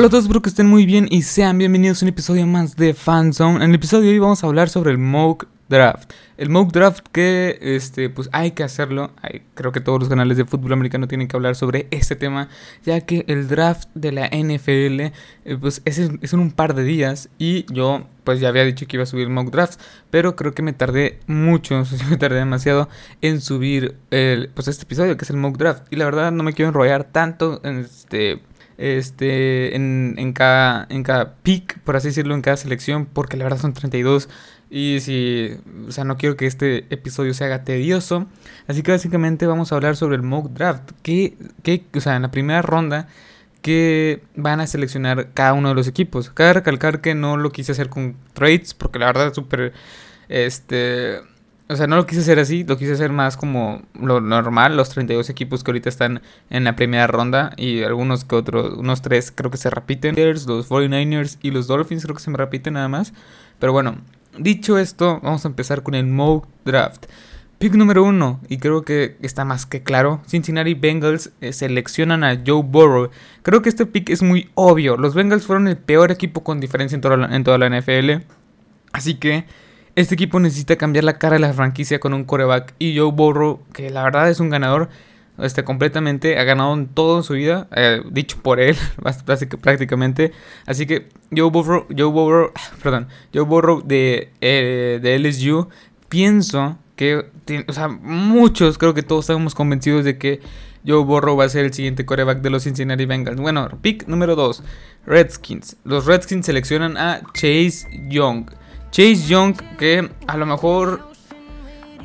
Hola a todos, espero que estén muy bien y sean bienvenidos a un episodio más de Fanzone. En el episodio de hoy vamos a hablar sobre el Mock Draft. El Mock Draft que, este, pues hay que hacerlo. creo que todos los canales de fútbol americano tienen que hablar sobre este tema, ya que el draft de la NFL, eh, pues es, en un par de días y yo, pues ya había dicho que iba a subir Mock Draft, pero creo que me tardé mucho, me tardé demasiado en subir el, pues este episodio que es el Mock Draft. Y la verdad no me quiero enrollar tanto en este este, en, en, cada, en cada pick, por así decirlo, en cada selección, porque la verdad son 32. Y si, o sea, no quiero que este episodio se haga tedioso. Así que básicamente vamos a hablar sobre el mock draft. Que, que, o sea, en la primera ronda, que van a seleccionar cada uno de los equipos. Cabe recalcar que no lo quise hacer con trades, porque la verdad es súper, este, o sea, no lo quise hacer así, lo quise hacer más como lo normal, los 32 equipos que ahorita están en la primera ronda y algunos que otros, unos tres creo que se repiten. Los 49ers y los Dolphins creo que se me repiten nada más. Pero bueno, dicho esto, vamos a empezar con el mock draft. Pick número uno, y creo que está más que claro, Cincinnati Bengals eh, seleccionan a Joe Burrow. Creo que este pick es muy obvio, los Bengals fueron el peor equipo con diferencia en toda la, en toda la NFL. Así que este equipo necesita cambiar la cara de la franquicia con un coreback y Joe Burrow, que la verdad es un ganador, este, completamente, ha ganado en todo su vida, eh, dicho por él, prácticamente. Así que Joe Burrow, Joe Burrow, perdón, Joe Burrow de, eh, de LSU, pienso que, o sea, muchos, creo que todos estamos convencidos de que Joe Burrow va a ser el siguiente coreback de los Cincinnati Bengals. Bueno, pick número 2, Redskins. Los Redskins seleccionan a Chase Young. Chase Young, que a lo mejor,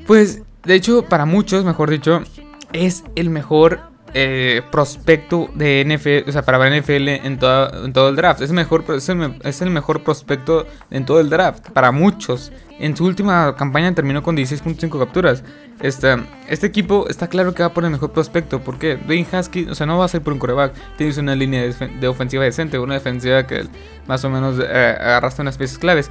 pues, de hecho, para muchos, mejor dicho, es el mejor eh, prospecto de NFL, o sea, para NFL en, todo, en todo el draft. Es, mejor, es, el, mejor prospecto en todo el draft, para muchos. En su última campaña terminó con 16.5 capturas. Este, este equipo está claro que va por el mejor prospecto. Porque Dwayne Husky, o sea, no va a ser por un coreback. Tienes una línea de, ofensiva decente, una defensiva que más o menos eh, arrastra unas piezas claves.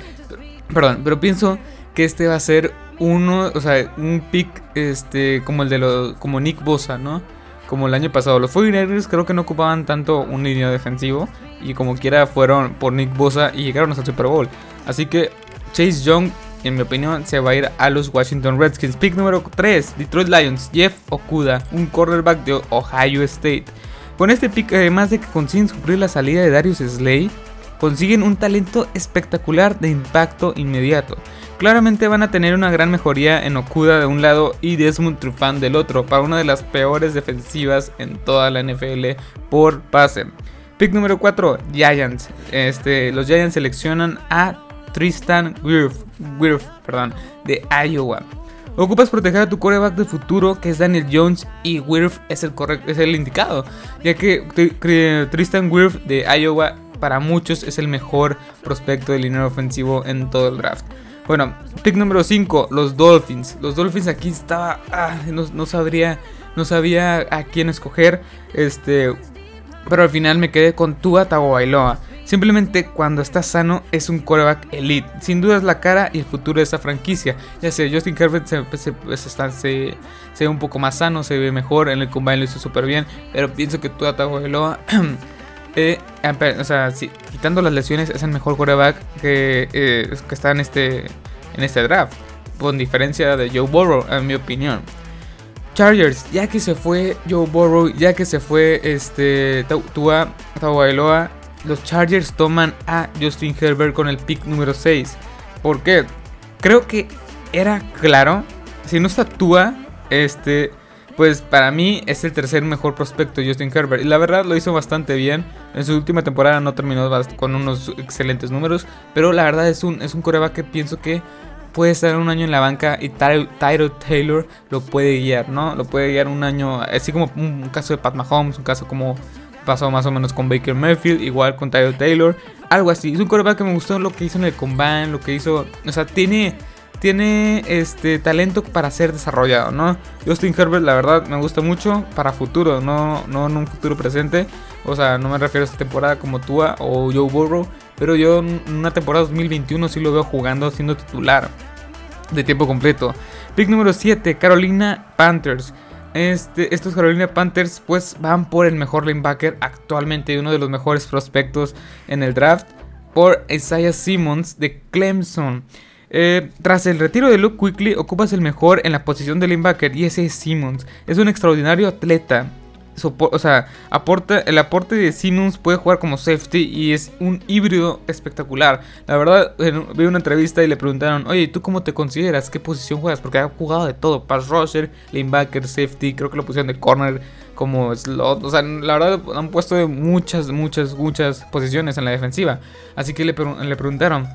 Perdón, pero pienso que este va a ser uno, o sea, un pick este como el de los como Nick Bosa, ¿no? Como el año pasado. Los 49ers creo que no ocupaban tanto un línea defensivo y como quiera fueron por Nick Bosa y llegaron hasta el Super Bowl. Así que Chase Young, en mi opinión, se va a ir a los Washington Redskins. Pick número 3, Detroit Lions, Jeff Okuda, un cornerback de Ohio State. Con este pick, además de que consiguen suplir la salida de Darius Slay, consiguen un talento espectacular de impacto inmediato. Claramente van a tener una gran mejoría en Okuda de un lado y Desmond Trufant del otro para una de las peores defensivas en toda la NFL por pase. Pick número 4, Giants. Este, los Giants seleccionan a Tristan Wirf, perdón, de Iowa. Ocupas proteger a tu coreback de futuro, que es Daniel Jones, y Wirf es el, correcto, es el indicado, ya que Tristan Wirf de Iowa para muchos es el mejor prospecto de línea ofensivo en todo el draft. Bueno, pick número 5, los Dolphins. Los Dolphins aquí estaba. Ah, no, sabría. No sabía a quién escoger. Este. Pero al final me quedé con Tua Tagovailoa. Simplemente cuando está sano es un quarterback elite. Sin duda es la cara y el futuro de esa franquicia. Ya sé, Justin Herbert se, se, ve un poco más sano, se ve mejor. En el combine lo hizo súper bien. Pero pienso que Tua Tagovailoa Eh, sea, quitando las lesiones, es el mejor quarterback que, eh, que está en este, en este draft. Con diferencia de Joe Burrow, en mi opinión. Chargers, ya que se fue Joe Burrow, ya que se fue este Tua Tagovailoa, los Chargers toman a Justin Herbert con el pick número 6. ¿Por qué? Creo que era claro, si no está Tua, este pues para mí es el tercer mejor prospecto Justin Herbert. Y la verdad lo hizo bastante bien. En su última temporada no terminó con unos excelentes números. Pero la verdad es un, es un coreback que pienso que puede estar un año en la banca y Tyro Taylor lo puede guiar, ¿no? Lo puede guiar un año, así como un, caso de Pat Mahomes, un caso como pasó más o menos con Baker Mayfield, igual con Tyro Taylor, algo así. Es un coreback que me gustó lo que hizo en el combine, lo que hizo, o sea, tiene tiene este talento para ser desarrollado, ¿no? Justin Herbert, la verdad, me gusta mucho para futuro, no, no en un futuro presente. O sea, no me refiero a esta temporada como Tua o Joe Burrow, pero yo en una temporada 2021 sí lo veo jugando siendo titular de tiempo completo. Pick número 7, Carolina Panthers. este, estos Carolina Panthers pues van por el mejor linebacker actualmente, uno de los mejores prospectos en el draft, por Isaiah Simmons de Clemson. Eh, tras el retiro de Luke Quickly, ocupas el mejor en la posición de linebacker y ese es Simmons. Es un extraordinario atleta o sea, aporta, el aporte de Simmons puede jugar como safety y es un híbrido espectacular. La verdad, vi una entrevista y le preguntaron, oye, ¿tú cómo te consideras? ¿Qué posición juegas? Porque ha jugado de todo, pass rusher, linebacker, safety, creo que la posición de corner como slot. O sea, la verdad han puesto muchas, muchas, muchas posiciones en la defensiva. Así que le, le preguntaron,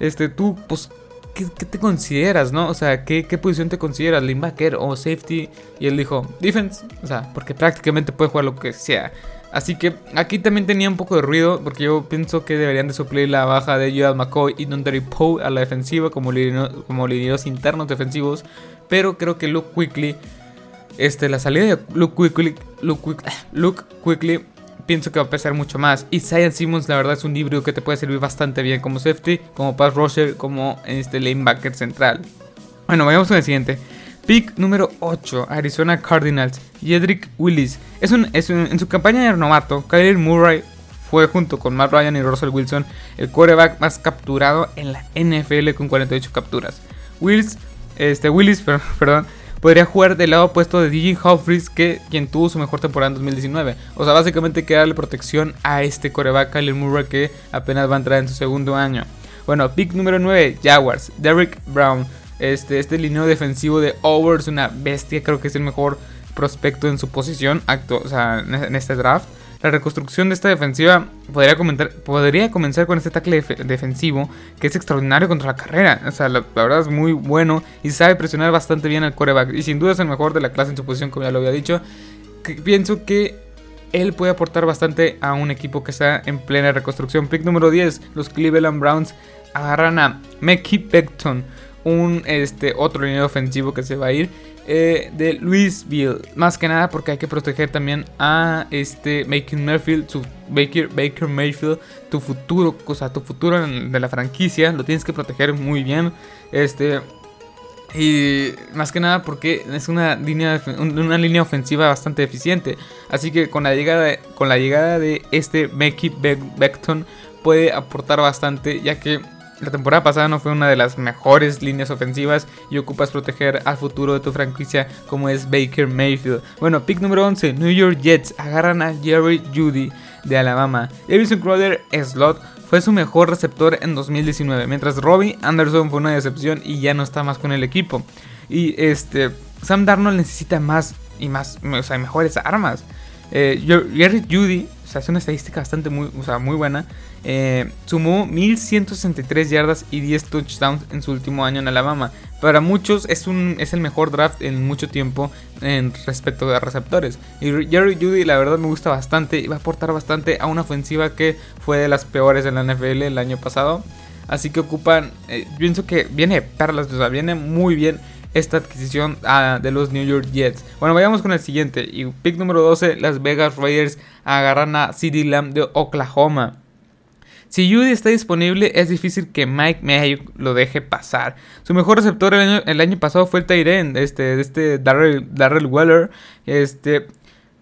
este, tú, pues, ¿qué, te consideras, no? O sea, ¿qué, posición te consideras? ¿Linebacker o safety? Y él dijo, defense. O sea, porque prácticamente puede jugar lo que sea. Así que aquí también tenía un poco de ruido porque yo pienso que deberían de suplir la baja de Joel McCoy y Nondary Poe a la defensiva como, como internos defensivos. Pero creo que Luke Quickly, este, la salida de Luke Quickly, Luke, Luke Quickly pienso que va a pesar mucho más. Y Zion Simmons, la verdad, es un híbrido que te puede servir bastante bien como safety, como pass rusher, como este lanebacker central. Bueno, vayamos con el siguiente. Pick número 8, Arizona Cardinals, Jedrick Willis. Es un, es en su campaña de novato, Kyler Murray fue junto con Matt Ryan y Russell Wilson el quarterback más capturado en la NFL con 48 capturas. Willis, este, Willis, perdón, podría jugar del lado opuesto de DJ Humphries, que quien tuvo su mejor temporada en 2019. O sea, básicamente que darle protección a este coreback Kyler Murray que apenas va a entrar en su segundo año. Bueno, pick número 9, Jaguars, Derrick Brown. Este, este lineo defensivo de Overs, una bestia, creo que es el mejor prospecto en su posición o sea, en este draft. La reconstrucción de esta defensiva podría, comenzar con este tackle defensivo que es extraordinario contra la carrera. O sea, la, verdad es muy bueno y sabe presionar bastante bien al coreback. Y sin duda es el mejor de la clase en su posición, como ya lo había dicho. pienso que él puede aportar bastante a un equipo que está en plena reconstrucción. Pick número 10, los Cleveland Browns agarran a Mickey Beckton, un este, otro línea ofensivo que se va a ir eh, de Louisville. Más que nada porque hay que proteger también a este Baker Mayfield, Baker, Baker tu futuro, o sea, tu futuro de la franquicia, lo tienes que proteger muy bien. Este. Y más que nada porque es una línea, una línea ofensiva bastante eficiente. Así que con la llegada de, con la llegada de este Becky Beckton puede aportar bastante. Ya que la temporada pasada no fue una de las mejores líneas ofensivas y ocupas proteger al futuro de tu franquicia como es Baker Mayfield. Bueno, pick número 11, New York Jets agarran a Jerry Judy de Alabama. Evison Crowder Slot fue su mejor receptor en 2019, mientras Robbie Anderson fue una decepción y ya no está más con el equipo. Y este, Sam Darnold necesita más y más, o sea, mejores armas. Eh, Jerry Judy, o sea, es una estadística bastante o sea, muy buena. Eh, sumó 1163 yardas y 10 touchdowns en su último año en Alabama. Para muchos es, un, es el mejor draft en mucho tiempo en respecto a receptores. Y Jerry Judy la verdad me gusta bastante y va a aportar bastante a una ofensiva que fue de las peores en la NFL el año pasado. Así que ocupan, eh, pienso que viene perlas, o sea, viene muy bien esta adquisición ah, de los New York Jets. Bueno, vayamos con el siguiente. Y pick número 12, Las Vegas Raiders agarran a CD Lamb de Oklahoma. Si Judy está disponible, es difícil que Mike Mayo lo deje pasar. Su mejor receptor el año, pasado fue el Tyren, este, este Darrell, Weller. Este,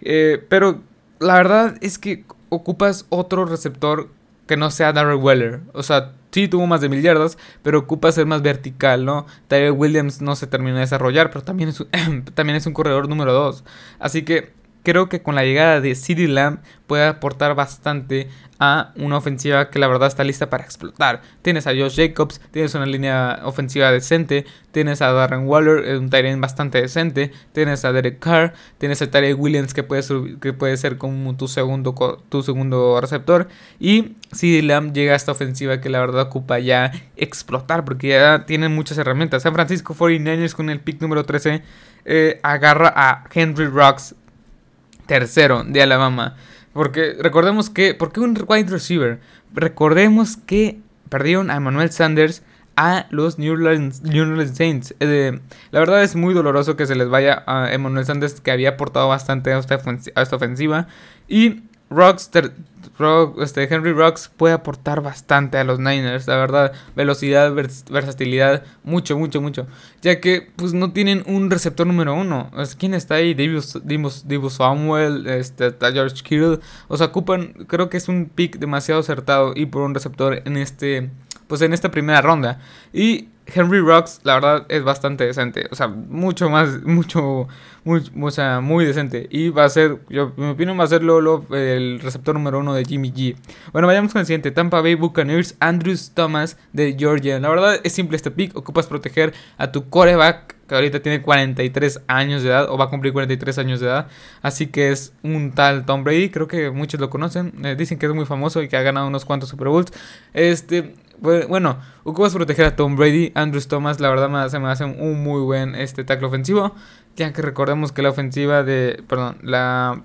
eh, pero la verdad es que ocupas otro receptor que no sea Darrell Weller. O sea, sí tuvo más de mil yardas, pero ocupa ser más vertical, ¿no? Tyler Williams no se terminó de desarrollar, pero también es un, también es un corredor número 2. Así que creo que con la llegada de CD Lamb puede aportar bastante a una ofensiva que la verdad está lista para explotar. Tienes a Josh Jacobs, tienes una línea ofensiva decente, tienes a Darren Waller, un Tyrant bastante decente, tienes a Derek Carr, tienes a Tyree Williams que puede, ser, que puede ser como tu segundo, tu segundo receptor y CD Lamb llega a esta ofensiva que la verdad ocupa ya explotar porque ya tienen muchas herramientas. San Francisco 49ers con el pick número 13 eh, agarra a Henry Rocks tercero de Alabama. Porque recordemos que, ¿por qué un wide receiver? Recordemos que perdieron a Emmanuel Sanders a los New Orleans, Saints. Eh, la verdad es muy doloroso que se les vaya a Emmanuel Sanders que había aportado bastante a esta, ofensiva. Y Rocks, este, Henry Rocks puede aportar bastante a los Niners, la verdad. Velocidad, versatilidad, mucho, mucho, mucho. Ya que pues no tienen un receptor número uno. ¿Quién está ahí? Divo Samuel, este, George Kittle. O sea, ocupan, creo que es un pick demasiado acertado y por un receptor en este, pues en esta primera ronda. Y Henry Rocks, la verdad, es bastante decente. O sea, mucho más, mucho, muy, o sea, muy decente. Y va a ser, yo, mi opinión va a ser Lolo, el receptor número uno de Jimmy G. Bueno, vayamos con el siguiente. Tampa Bay Buccaneers, Andrews Thomas de Georgia. La verdad es simple este pick. Ocupas proteger a tu coreback, que ahorita tiene 43 años de edad, o va a cumplir 43 años de edad. Así que es un tal Tom Brady. Creo que muchos lo conocen. Eh, dicen que es muy famoso y que ha ganado unos cuantos Super Bowls. Este bueno, ocupas proteger a Tom Brady. Andrews Thomas, la verdad, se me hace un muy buen este tackle ofensivo. Ya que recordemos que la ofensiva de. Perdón, la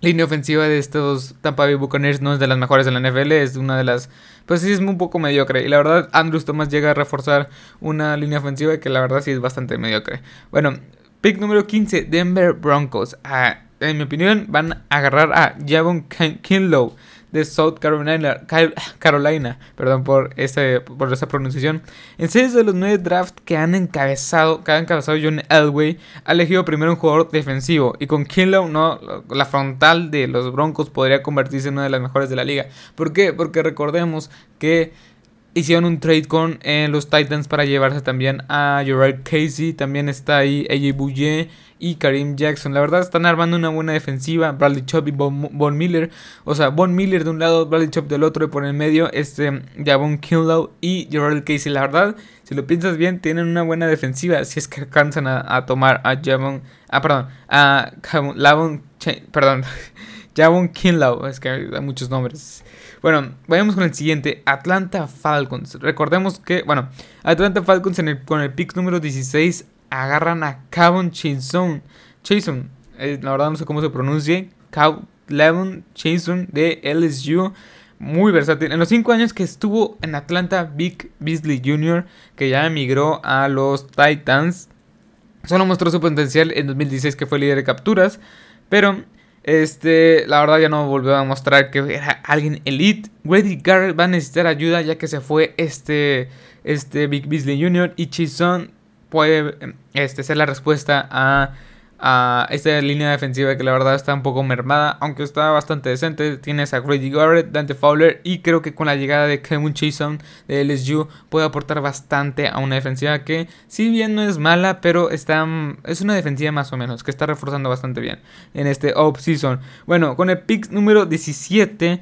línea ofensiva de estos Tampa Bay Buccaneers no es de las mejores de la NFL. Es una de las. Pues sí, es un poco mediocre. Y la verdad, Andrews Thomas llega a reforzar una línea ofensiva que la verdad sí es bastante mediocre. Bueno, pick número 15, Denver Broncos. Ah, en mi opinión, van a agarrar a Javon Kinlow de South Carolina, Carolina perdón por, ese, por esa pronunciación. En seis de los nueve drafts que han encabezado, que ha encabezado John Elway, ha elegido primero un jugador defensivo y con Kinlow no, la frontal de los Broncos podría convertirse en una de las mejores de la liga. ¿Por qué? Porque recordemos que hicieron un trade con eh, los Titans para llevarse también a Gerard Casey, también está ahí AJ Bouye y Karim Jackson. La verdad están armando una buena defensiva. Bradley Chubb y Von, Miller. O sea, Von Miller de un lado, Bradley Chubb del otro y por el medio este Javon Kinlow y Gerald Casey. La verdad, si lo piensas bien, tienen una buena defensiva. Si es que alcanzan a, tomar a Javon... Ah, perdón. A Lavon... Perdón. Javon Kinlow. Es que hay muchos nombres. Bueno, vayamos con el siguiente. Atlanta Falcons. Recordemos que, bueno, Atlanta Falcons con el pick número 16 agarran a Cavon Chason. Chason, eh, la verdad no sé cómo se pronuncie. Cavon Chason de LSU. Muy versátil. En los 5 años que estuvo en Atlanta, Vic Beasley Jr., que ya emigró a los Titans, solo mostró su potencial en 2016 que fue líder de capturas. Pero este, la verdad ya no volvió a mostrar que era alguien elite. Grady Garrett va a necesitar ayuda ya que se fue este, este Big Beasley Jr. y Chison puede este, ser la respuesta a, a, esta línea defensiva que la verdad está un poco mermada, aunque está bastante decente. Tienes a Grady Garrett, Dante Fowler y creo que con la llegada de Kevin Chason de LSU puede aportar bastante a una defensiva que si bien no es mala, pero está, es una defensiva más o menos que está reforzando bastante bien en este off-season. Bueno, con el pick número 17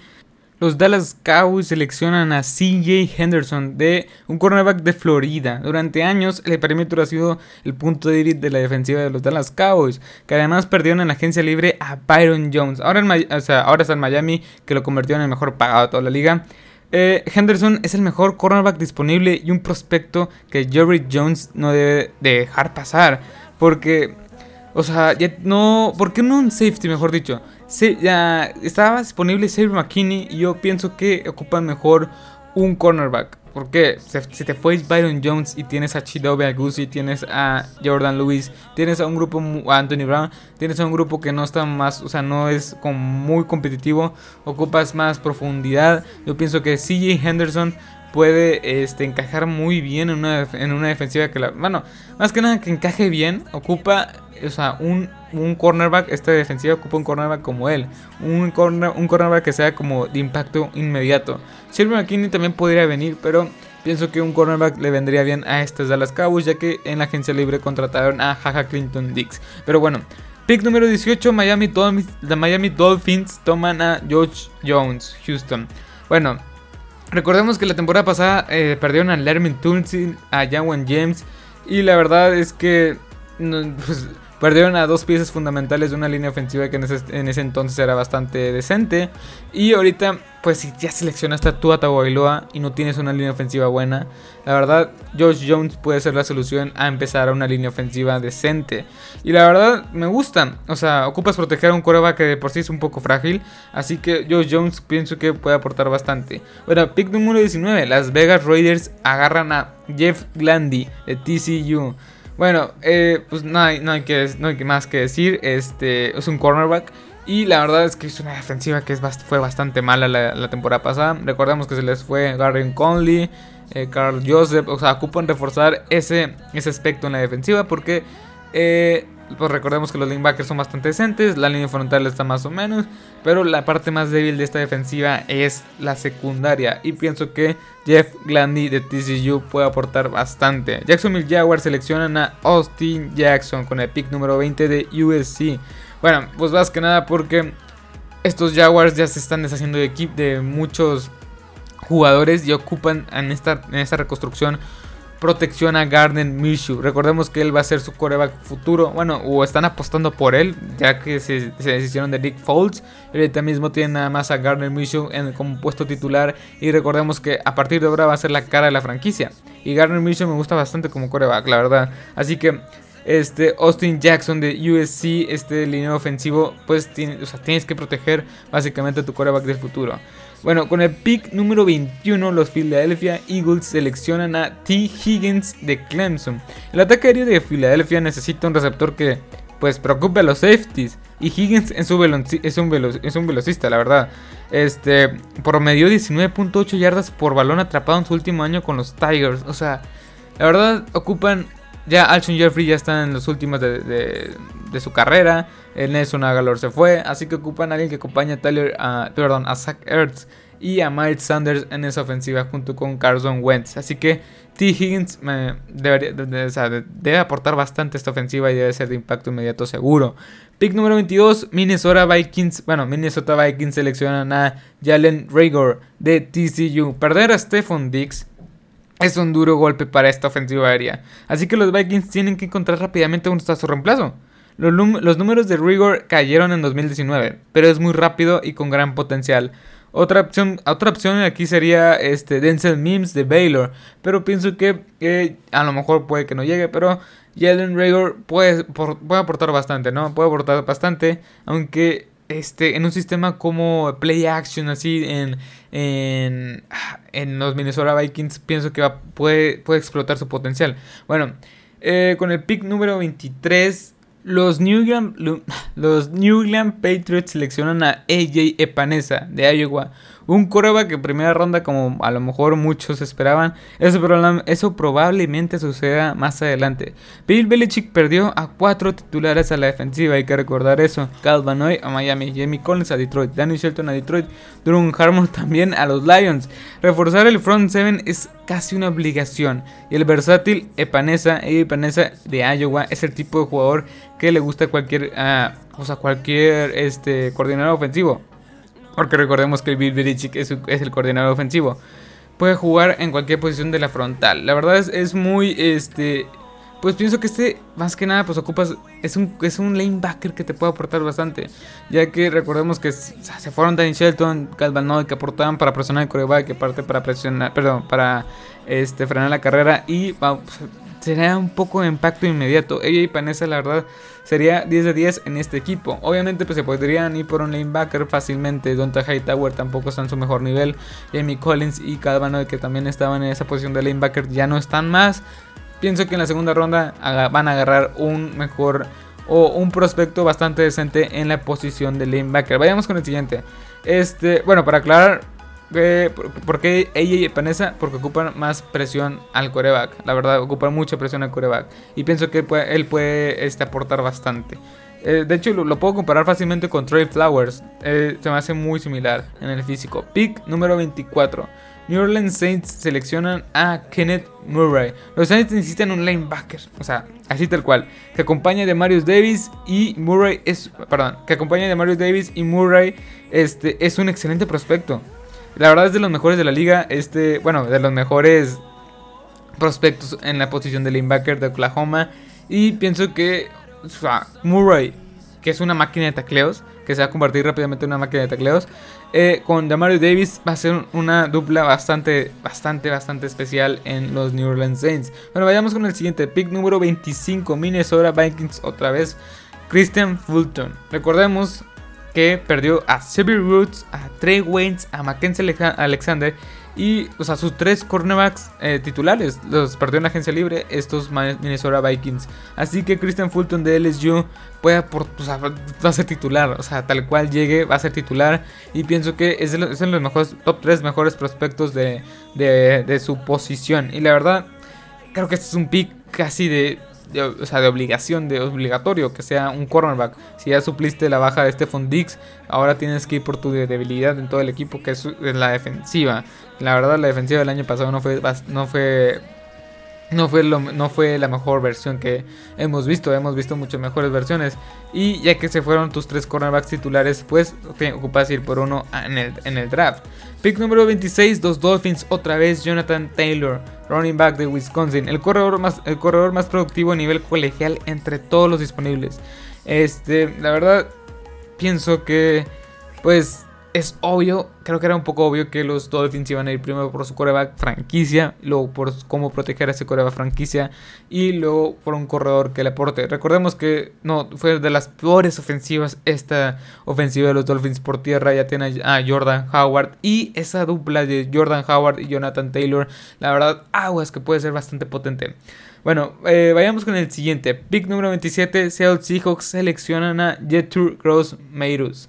los Dallas Cowboys seleccionan a CJ Henderson de un cornerback de Florida. Durante años el perímetro ha sido el punto de iris de la defensiva de los Dallas Cowboys, que además perdieron en la agencia libre a Byron Jones. Ahora, está en Miami, que lo convirtió en el mejor pagado de toda la liga. Eh, Henderson es el mejor cornerback disponible y un prospecto que Jerry Jones no debe dejar pasar. Porque, o sea, no. ¿Por qué no un safety, mejor dicho? Ya estaba disponible Xavier McKinney y yo pienso que ocupan mejor un cornerback. Porque si te fue Byron Jones y tienes a Chidobe Agusi, tienes a Jordan Lewis, tienes a un grupo, a Anthony Brown, tienes a un grupo que no está más, o sea, no es como muy competitivo, ocupas más profundidad. Yo pienso que CJ Henderson puede este, encajar muy bien en una, en una defensiva que la... Bueno, más que nada que encaje bien, ocupa, o sea, un, un cornerback, esta defensiva ocupa un cornerback como él, un, corner, un cornerback que sea como de impacto inmediato. Silver McKinney también podría venir, pero pienso que un cornerback le vendría bien a estas Dallas Cowboys, ya que en la agencia libre contrataron a Jaja Clinton Dix. Pero bueno, pick número 18, Miami Dolphins, Miami Dolphins toman a George Jones, Houston. Bueno, Recordemos que la temporada pasada eh, perdieron a Lerman Tunsil, a Jawan James. Y la verdad es que pues, Perdieron a dos piezas fundamentales de una línea ofensiva que en ese, entonces era bastante decente. Y ahorita, pues si ya seleccionaste a Tagovailoa y no tienes una línea ofensiva buena, la verdad, Josh Jones puede ser la solución a empezar a una línea ofensiva decente. Y la verdad, me gusta. O sea, ocupas proteger a un coreback que de por sí es un poco frágil. Así que Josh Jones pienso que puede aportar bastante. Bueno, pick número 19. Las Vegas Raiders agarran a Jeff Glandy de TCU. Bueno, eh, pues no hay, no, hay que, más que decir. Este es un cornerback. Y la verdad es que es una defensiva que fue bastante mala la, temporada pasada. Recordemos que se les fue Garden Conley, eh, Carl Joseph. O sea, ocupan reforzar ese, ese aspecto en la defensiva porque eh, pues recordemos que los linebackers son bastante decentes, la línea frontal está más o menos, pero la parte más débil de esta defensiva es la secundaria y pienso que Jeff Glandy de TCU puede aportar bastante. Jacksonville Jaguars seleccionan a Austin Jackson con el pick número 20 de USC. Bueno, pues más que nada porque estos Jaguars ya se están deshaciendo de equipo de muchos jugadores y ocupan en esta, en esta reconstrucción protección a Garden Minshew. Recordemos que él va a ser su coreback futuro. Bueno, o están apostando por él, ya que se, se deshicieron de Nick Foles. Ahorita mismo tiene nada más a Garden Minshew en, como puesto titular. Y recordemos que a partir de ahora va a ser la cara de la franquicia. Y Garden Minshew me gusta bastante como coreback, la verdad. Así que este Austin Jackson de USC, este línea ofensivo, pues tienes que proteger básicamente tu coreback del futuro. Bueno, con el pick número 21, los Philadelphia Eagles seleccionan a T. Higgins de Clemson. El ataque aéreo de Philadelphia necesita un receptor que pues preocupe a los safeties. Y Higgins es un, velocista, la verdad. Este, promedió 19.8 yardas por balón atrapado en su último año con los Tigers. O sea, la verdad ocupan... Ya Alshon Jeffrey ya está en los últimos de su carrera. El Nelson Agalor se fue. Así que ocupan a alguien que acompañe a Tyler, perdón, a Zach Ertz y a Miles Sanders en esa ofensiva junto con Carson Wentz. Así que T. Higgins debe aportar bastante esta ofensiva y debe ser de impacto inmediato seguro. Pick número 22, Minnesota Vikings. Bueno, Minnesota Vikings seleccionan a Jalen Rager de TCU. Perder a Stephon Diggs es un duro golpe para esta ofensiva aérea. Así que los Vikings tienen que encontrar rápidamente un su reemplazo. Los, números de Rigor cayeron en 2019, pero es muy rápido y con gran potencial. Otra opción, otra opción aquí sería este Denzel Mims de Baylor, pero pienso que a lo mejor puede que no llegue, pero Jalen Rigor puede, puede aportar bastante, ¿no? Puede aportar bastante, aunque este, en un sistema como Play Action, así en, en, en los Minnesota Vikings, pienso que puede, puede explotar su potencial. Bueno, eh, con el pick número 23 los New, England, los New Patriots seleccionan a AJ Epanesa de Iowa un coreback en primera ronda como a lo mejor muchos esperaban. Eso, eso probablemente suceda más adelante. Bill Belichick perdió a cuatro titulares a la defensiva, hay que recordar eso. Cal Van a Miami, Jamie Collins a Detroit, Danny Shelton a Detroit, Drew Harmon también a los Lions. Reforzar el front seven es casi una obligación. Y el versátil Epanesa, Epanesa de Iowa es el tipo de jugador que le gusta a cualquier, uh, o sea, cualquier este, coordinador ofensivo. Porque recordemos que Bill Belichick es, el coordinador ofensivo. Puede jugar en cualquier posición de la frontal. La verdad es, muy, este... Pues pienso que este, más que nada, pues ocupas... Es un, es un lanebacker que te puede aportar bastante. Ya que recordemos que se fueron Danny Shelton, Calvin que aportaban para presionar el coreback, que parte para presionar... Perdón, para este, frenar la carrera. Y pues, sería un poco de impacto inmediato. Ella y Panessa, la verdad, sería 10 de 10 en este equipo. Obviamente, pues se podrían ir por un lanebacker fácilmente. Donta Hightower tampoco está en su mejor nivel. Jamie Collins y Calvano, que también estaban en esa posición de lanebacker, ya no están más. Pienso que en la segunda ronda van a agarrar un mejor o un prospecto bastante decente en la posición de lanebacker. Vayamos con el siguiente. Este, bueno, para aclarar, ¿Por qué ella y Panessa? Porque ocupan más presión al coreback. La verdad, ocupan mucha presión al coreback. Y pienso que él puede, este, aportar bastante. Eh, de hecho, lo, puedo comparar fácilmente con Trey Flowers. Eh, se me hace muy similar en el físico. Pick número 24. New Orleans Saints seleccionan a Kenneth Murray. Los Saints necesitan un linebacker, o sea, así tal cual, que acompañe de Marius Davis y Murray es, perdón, que acompañe de Marius Davis y Murray este es un excelente prospecto. La verdad es de los mejores de la liga. Este, bueno, de los mejores prospectos en la posición de linebacker de Oklahoma. Y pienso que Murray, que es una máquina de tacleos, que se va a convertir rápidamente en una máquina de tacleos, eh, con Damario Davis va a ser una dupla bastante, bastante, bastante especial en los New Orleans Saints. Bueno, vayamos con el siguiente pick número 25, Minnesota Vikings otra vez. Christian Fulton. Recordemos perdió a Xavier Roots, a Trey Waynes, a Mackenzie Alexander Y, o sea, sus tres cornerbacks eh, titulares los perdió en la agencia libre estos Minnesota Vikings. Así que Christian Fulton de LSU puede o sea, va a ser titular. O sea, tal cual llegue, va a ser titular. Y pienso que es de los, los mejores, top 3 mejores prospectos de, de, de su posición. Y la verdad, creo que este es un pick casi de de, o sea, de obligación, de obligatorio que sea un cornerback. Si ya supliste la baja de Stephon Diggs, ahora tienes que ir por tu debilidad en todo el equipo, que es la defensiva. La verdad, la defensiva del año pasado no fue, no fue no fue, no fue la mejor versión que hemos visto. Hemos visto muchas mejores versiones. Y ya que se fueron tus tres cornerbacks titulares, pues te ocupas ir por uno en el, en el draft. Pick número 26, los Dolphins, otra vez Jonathan Taylor, running back de Wisconsin. El corredor más, el corredor más productivo a nivel colegial entre todos los disponibles. Este, la verdad, pienso que, pues, es obvio, creo que era un poco obvio que los Dolphins iban a ir primero por su coreback franquicia, luego por cómo proteger a ese coreback franquicia y luego por un corredor que le aporte. Recordemos que no fue de las peores ofensivas esta ofensiva de los Dolphins por tierra, ya tiene a Jordan Howard y esa dupla de Jordan Howard y Jonathan Taylor, la verdad, aguas que puede ser bastante potente. Bueno, eh, vayamos con el siguiente. Pick número 27, Seattle Seahawks seleccionan a Jetur Gross Meirus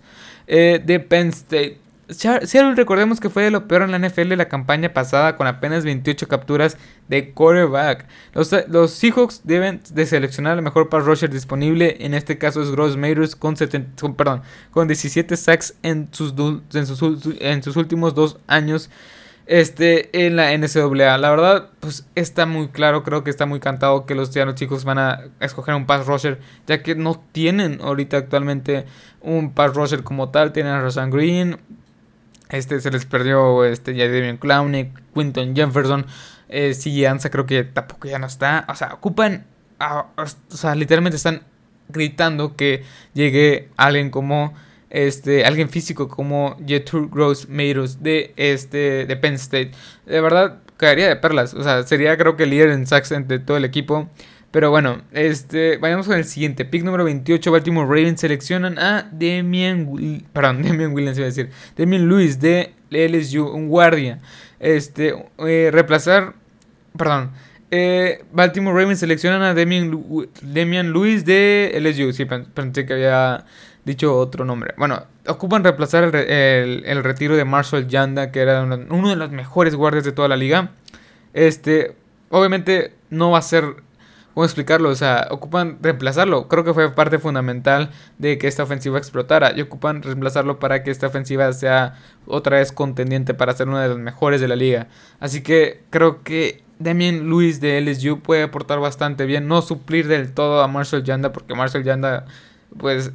eh, de Penn State. Seattle, recordemos que fue lo peor en la NFL la campaña pasada con apenas 28 capturas de quarterback. Los, Seahawks deben de seleccionar el mejor pass rusher disponible. En este caso es Gross Mayrus con, perdón, con 17 sacks en sus, en en sus últimos dos años este, en la NCAA. La verdad, pues está muy claro, creo que está muy cantado que los chicos van a escoger un pass rusher, ya que no tienen ahorita actualmente un pass rusher como tal. Tienen a Rosan Green, este se les perdió este, ya Damian Clowney, Quinton Jefferson, eh, Ansa creo que tampoco ya no está. O sea, ocupan, o sea, literalmente están gritando que llegue alguien como este, alguien físico como Jetur Gross Meiros de, este, de Penn State. De verdad, caería de perlas. O sea, sería creo que el líder en sacks de todo el equipo. Pero bueno, este, vayamos con el siguiente. Pick número 28, Baltimore Ravens seleccionan a Demian, perdón, Demian Williams iba a decir. Demian Lewis de LSU, un guardia. Este, eh, reemplazar, perdón. Eh, Baltimore Ravens seleccionan a Demian, Demian Lewis de LSU. Sí, pensé que había dicho otro nombre. Bueno, ocupan reemplazar el, retiro de Marshall Yanda, que era uno de los mejores guardias de toda la liga. Este, obviamente no va a ser, ¿cómo explicarlo? O sea, ocupan reemplazarlo. Creo que fue parte fundamental de que esta ofensiva explotara. Y ocupan reemplazarlo para que esta ofensiva sea otra vez contendiente para ser una de las mejores de la liga. Así que creo que Damien Lewis de LSU puede aportar bastante bien. No suplir del todo a Marshall Yanda, porque Marshall Yanda, pues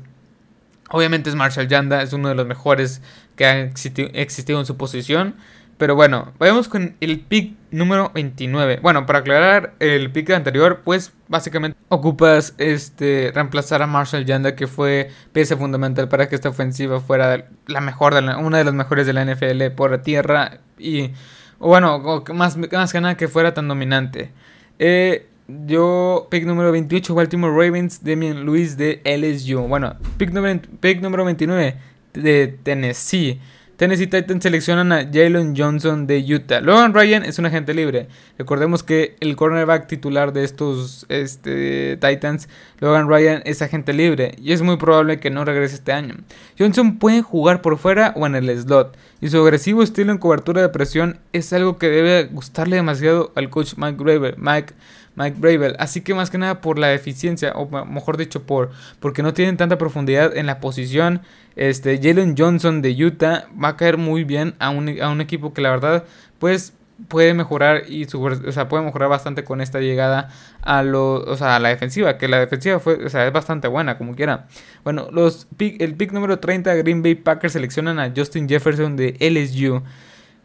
Obviamente es Marshall Yanda, es uno de los mejores que han existido en su posición. Pero bueno, vayamos con el pick número 29. Bueno, para aclarar el pick anterior, pues básicamente ocupas este reemplazar a Marshall Yanda, que fue pieza fundamental para que esta ofensiva fuera la mejor, de una de las mejores de la NFL por tierra. Y bueno, más, más que nada que fuera tan dominante. Eh, yo, pick número 28, Baltimore Ravens, Demian Lewis de LSU. Bueno, pick, pick número 29 de Tennessee. Tennessee Titans seleccionan a Jalen Johnson de Utah. Logan Ryan es un agente libre. Recordemos que el cornerback titular de estos este, Titans, Logan Ryan, es agente libre y es muy probable que no regrese este año. Johnson puede jugar por fuera o en el slot y su agresivo estilo en cobertura de presión es algo que debe gustarle demasiado al coach Mike Graver. Mike Mike Bravel. Así que más que nada por la eficiencia, o mejor dicho, por porque no tienen tanta profundidad en la posición. Este, Jalen Johnson de Utah va a caer muy bien a un, a un equipo que la verdad, pues puede mejorar y su, o sea, puede mejorar bastante con esta llegada a lo, o sea, a la defensiva, que la defensiva fue, o sea, es bastante buena como quiera. Bueno, los el pick número 30 Green Bay Packers seleccionan a Justin Jefferson de LSU.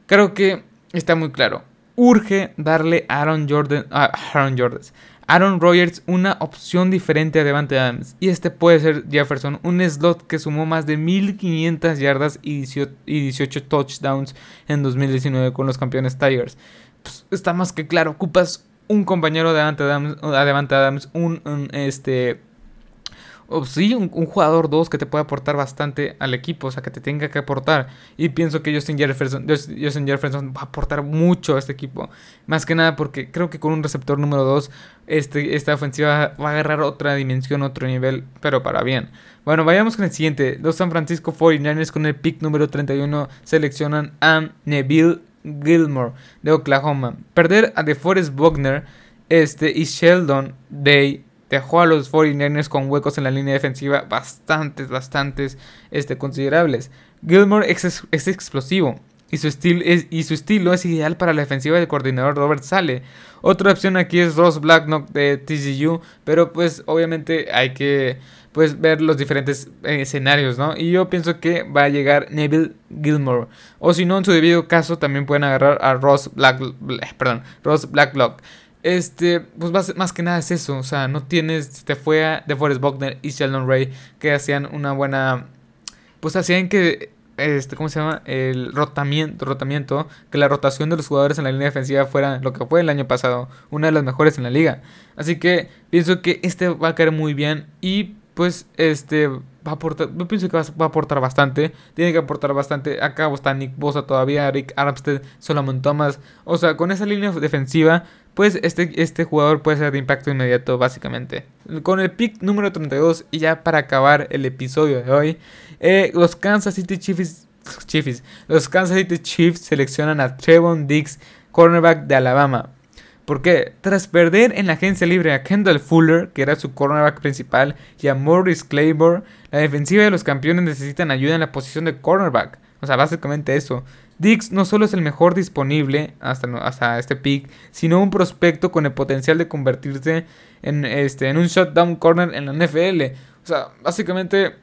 Creo que está muy claro urge darle a Aaron Jordan, Aaron Jordan, Aaron Rodgers una opción diferente a Devante Adams. Y este puede ser Jefferson, un slot que sumó más de 1500 yardas y 18 touchdowns en 2019 con los campeones Tigers. Pues, está más que claro, ocupas un compañero de Devante Adams, un, este o sí, un, jugador 2 que te pueda aportar bastante al equipo, o sea, que te tenga que aportar. Y pienso que Justin Jefferson, Justin Jefferson va a aportar mucho a este equipo. Más que nada porque creo que con un receptor número 2, este, esta ofensiva va a agarrar otra dimensión, otro nivel, pero para bien. Bueno, vayamos con el siguiente. Los San Francisco 49ers con el pick número 31 seleccionan a Neville Gilmore de Oklahoma. Perder a DeForest Buckner este, y Sheldon Day dejó a los 49ers con huecos en la línea defensiva bastantes, bastantes este, considerables. Gilmore es, explosivo y su, estilo es, y su estilo es ideal para la defensiva del coordinador Robert Sale. Otra opción aquí es Ross Blacknock de TCU, pero pues obviamente hay que pues ver los diferentes eh, escenarios, ¿no? Y yo pienso que va a llegar Neville Gilmore. O si no, en su debido caso, también pueden agarrar a Ross Black, perdón, Ross Blacklock. Este, pues más, más, que nada es eso, o sea, no tienes, te fue a DeForest Buckner y Sheldon Ray que hacían una buena, pues hacían que, este, ¿cómo se llama? El rotamiento, rotamiento, que la rotación de los jugadores en la línea defensiva fuera lo que fue el año pasado, una de las mejores en la liga. Así que pienso que este va a caer muy bien y pues este va a aportar, yo pienso que va a aportar bastante, tiene que aportar bastante, acá está Nick Bosa todavía, Rick Armstead, Solomon Thomas, o sea, con esa línea defensiva, pues este, este jugador puede ser de impacto inmediato básicamente. Con el pick número 32 y ya para acabar el episodio de hoy, eh, los Kansas City Chiefs, Chiefs, los Kansas City Chiefs seleccionan a Trevon Diggs, cornerback de Alabama. Porque tras perder en la agencia libre a Kendall Fuller, que era su cornerback principal, y a Morris Claiborne, la defensiva de los campeones necesitan ayuda en la posición de cornerback. O sea, básicamente eso. Dix no solo es el mejor disponible hasta, hasta este pick, sino un prospecto con el potencial de convertirse en, este, en un shutdown corner en la NFL. O sea, básicamente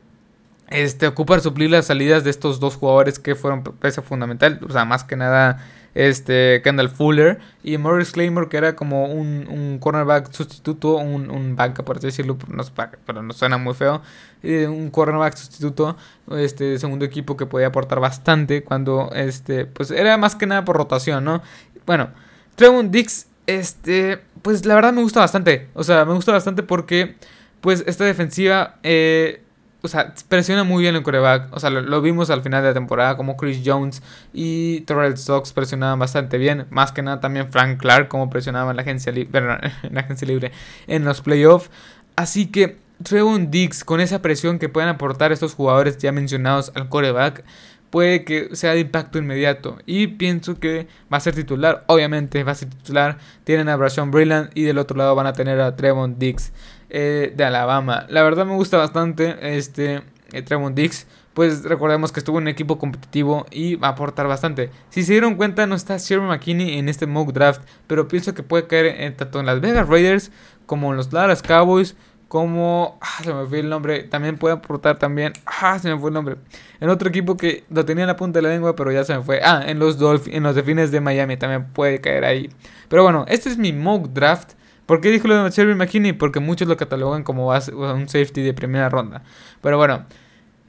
este, ocupar suplir las salidas de estos dos jugadores que fueron pieza fundamental. O sea, más que nada este Kendall Fuller y Morris Claymore que era como un, un cornerback sustituto, un, un banca por así decirlo, no, pero no suena muy feo, un cornerback sustituto, este segundo equipo que podía aportar bastante cuando este pues era más que nada por rotación, ¿no? Bueno, Trevon Dix este pues la verdad me gusta bastante, o sea, me gusta bastante porque pues esta defensiva eh, o sea, presiona muy bien el coreback. O sea, lo, vimos al final de la temporada como Chris Jones y Terrell Sox presionaban bastante bien. Más que nada también Frank Clark como presionaba en la agencia, en la agencia libre en los playoffs. Así que Trevon Diggs con esa presión que pueden aportar estos jugadores ya mencionados al coreback puede que sea de impacto inmediato. Y pienso que va a ser titular. Obviamente va a ser titular. Tienen a Brashon Brilland y del otro lado van a tener a Trevon Diggs. Eh, de Alabama. La verdad me gusta bastante este eh, Tremont Dix. Pues recordemos que estuvo en un equipo competitivo y va a aportar bastante. Si se dieron cuenta, no está Sherman McKinney en este mock draft, pero pienso que puede caer en, tanto en las Vegas Raiders como en los Dallas Cowboys, como ah, se me fue el nombre, también puede aportar también, ah, se me fue el nombre. En otro equipo que lo tenía en la punta de la lengua, pero ya se me fue. Ah, en los Dolphins, en los Delfines de Miami también puede caer ahí. Pero bueno, este es mi mock draft. ¿Por qué dijo lo de Sherry McKinney? Porque muchos lo catalogan como un safety de primera ronda. Pero bueno,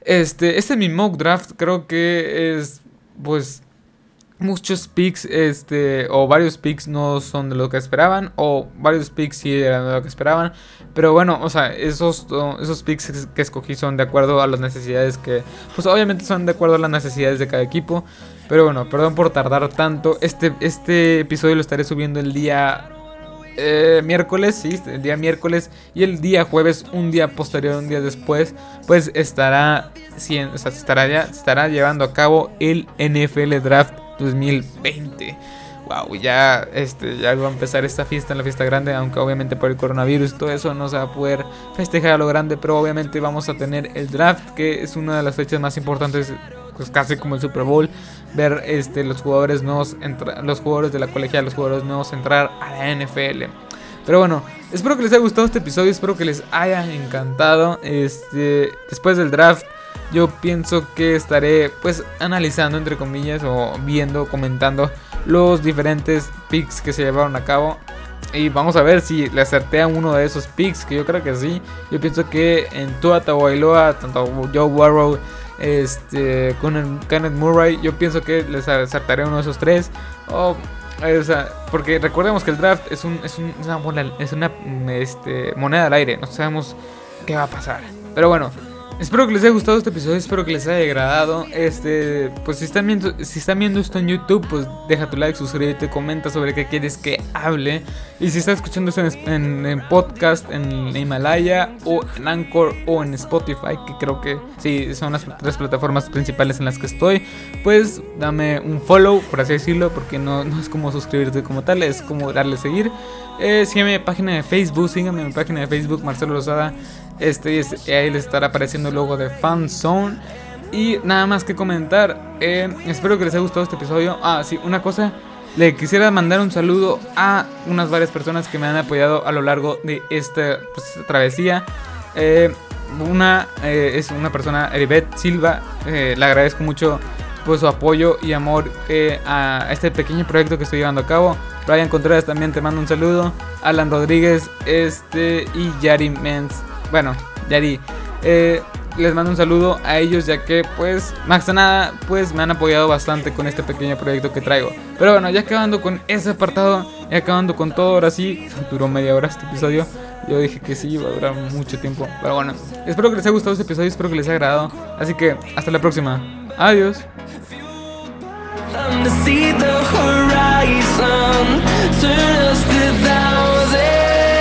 este, este es mi mock draft. Creo que es, pues, muchos picks, este, o varios picks no son de lo que esperaban, o varios picks sí eran de lo que esperaban. Pero bueno, o sea, esos, esos picks que escogí son de acuerdo a las necesidades que, pues obviamente son de acuerdo a las necesidades de cada equipo. Pero bueno, perdón por tardar tanto. Este, este episodio lo estaré subiendo el día eh, miércoles, sí, el día miércoles y el día jueves, un día posterior, un día después, pues estará, estará, ya, estará llevando a cabo el NFL Draft 2020. Wow, ya, este, ya va a empezar esta fiesta, la fiesta grande, aunque obviamente por el coronavirus todo eso no se va a poder festejar a lo grande, pero obviamente vamos a tener el draft, que es una de las fechas más importantes pues casi como el Super Bowl, ver este, los jugadores nuevos, los jugadores de la colegial, los jugadores nuevos entrar a la NFL. Pero bueno, espero que les haya gustado este episodio, espero que les haya encantado. Este, después del draft, yo pienso que estaré pues analizando entre comillas o viendo, comentando los diferentes picks que se llevaron a cabo. Y vamos a ver si le acerté a uno de esos picks, que yo creo que sí. Yo pienso que en Tua Tagovailoa, tanto Joe Warrow este, con el Kenneth Murray, yo pienso que les acertaré uno de esos tres. O, o sea, porque recordemos que el draft es, un, es, una, es una este, moneda al aire, no sabemos qué va a pasar. Pero bueno, Espero que les haya gustado este episodio, espero que les haya agradado. Este, pues si están viendo, si están viendo esto en YouTube, pues deja tu like, suscríbete, comenta sobre qué quieres que hable. Y si estás escuchando esto en, podcast, en Himalaya, o en Anchor, o en Spotify, que creo que sí son las tres plataformas principales en las que estoy, pues dame un follow, por así decirlo, porque no, no es como suscribirte como tal, es como darle seguir. Eh, sígueme en mi página de Facebook, sígueme en mi página de Facebook, Marcelo Rosada. Este, ahí les estará apareciendo el logo de Fanzone. Y nada más que comentar. Eh, espero que les haya gustado este episodio. Ah, sí, una cosa. Le quisiera mandar un saludo a unas varias personas que me han apoyado a lo largo de esta pues, travesía. Eh, una eh, es una persona, Eribet Silva. le agradezco mucho pues, su apoyo y amor a este pequeño proyecto que estoy llevando a cabo. Brian Contreras también te mando un saludo. Alan Rodríguez este, y Yari Mens bueno, Yari, eh, les mando un saludo a ellos ya que pues más que nada pues me han apoyado bastante con este pequeño proyecto que traigo. Pero bueno, ya acabando con ese apartado, ya acabando con todo, ahora sí, duró media hora este episodio. Yo dije que sí, iba a durar mucho tiempo. Pero bueno, espero que les haya gustado este episodio, espero que les haya agradado. Así que hasta la próxima. Adiós.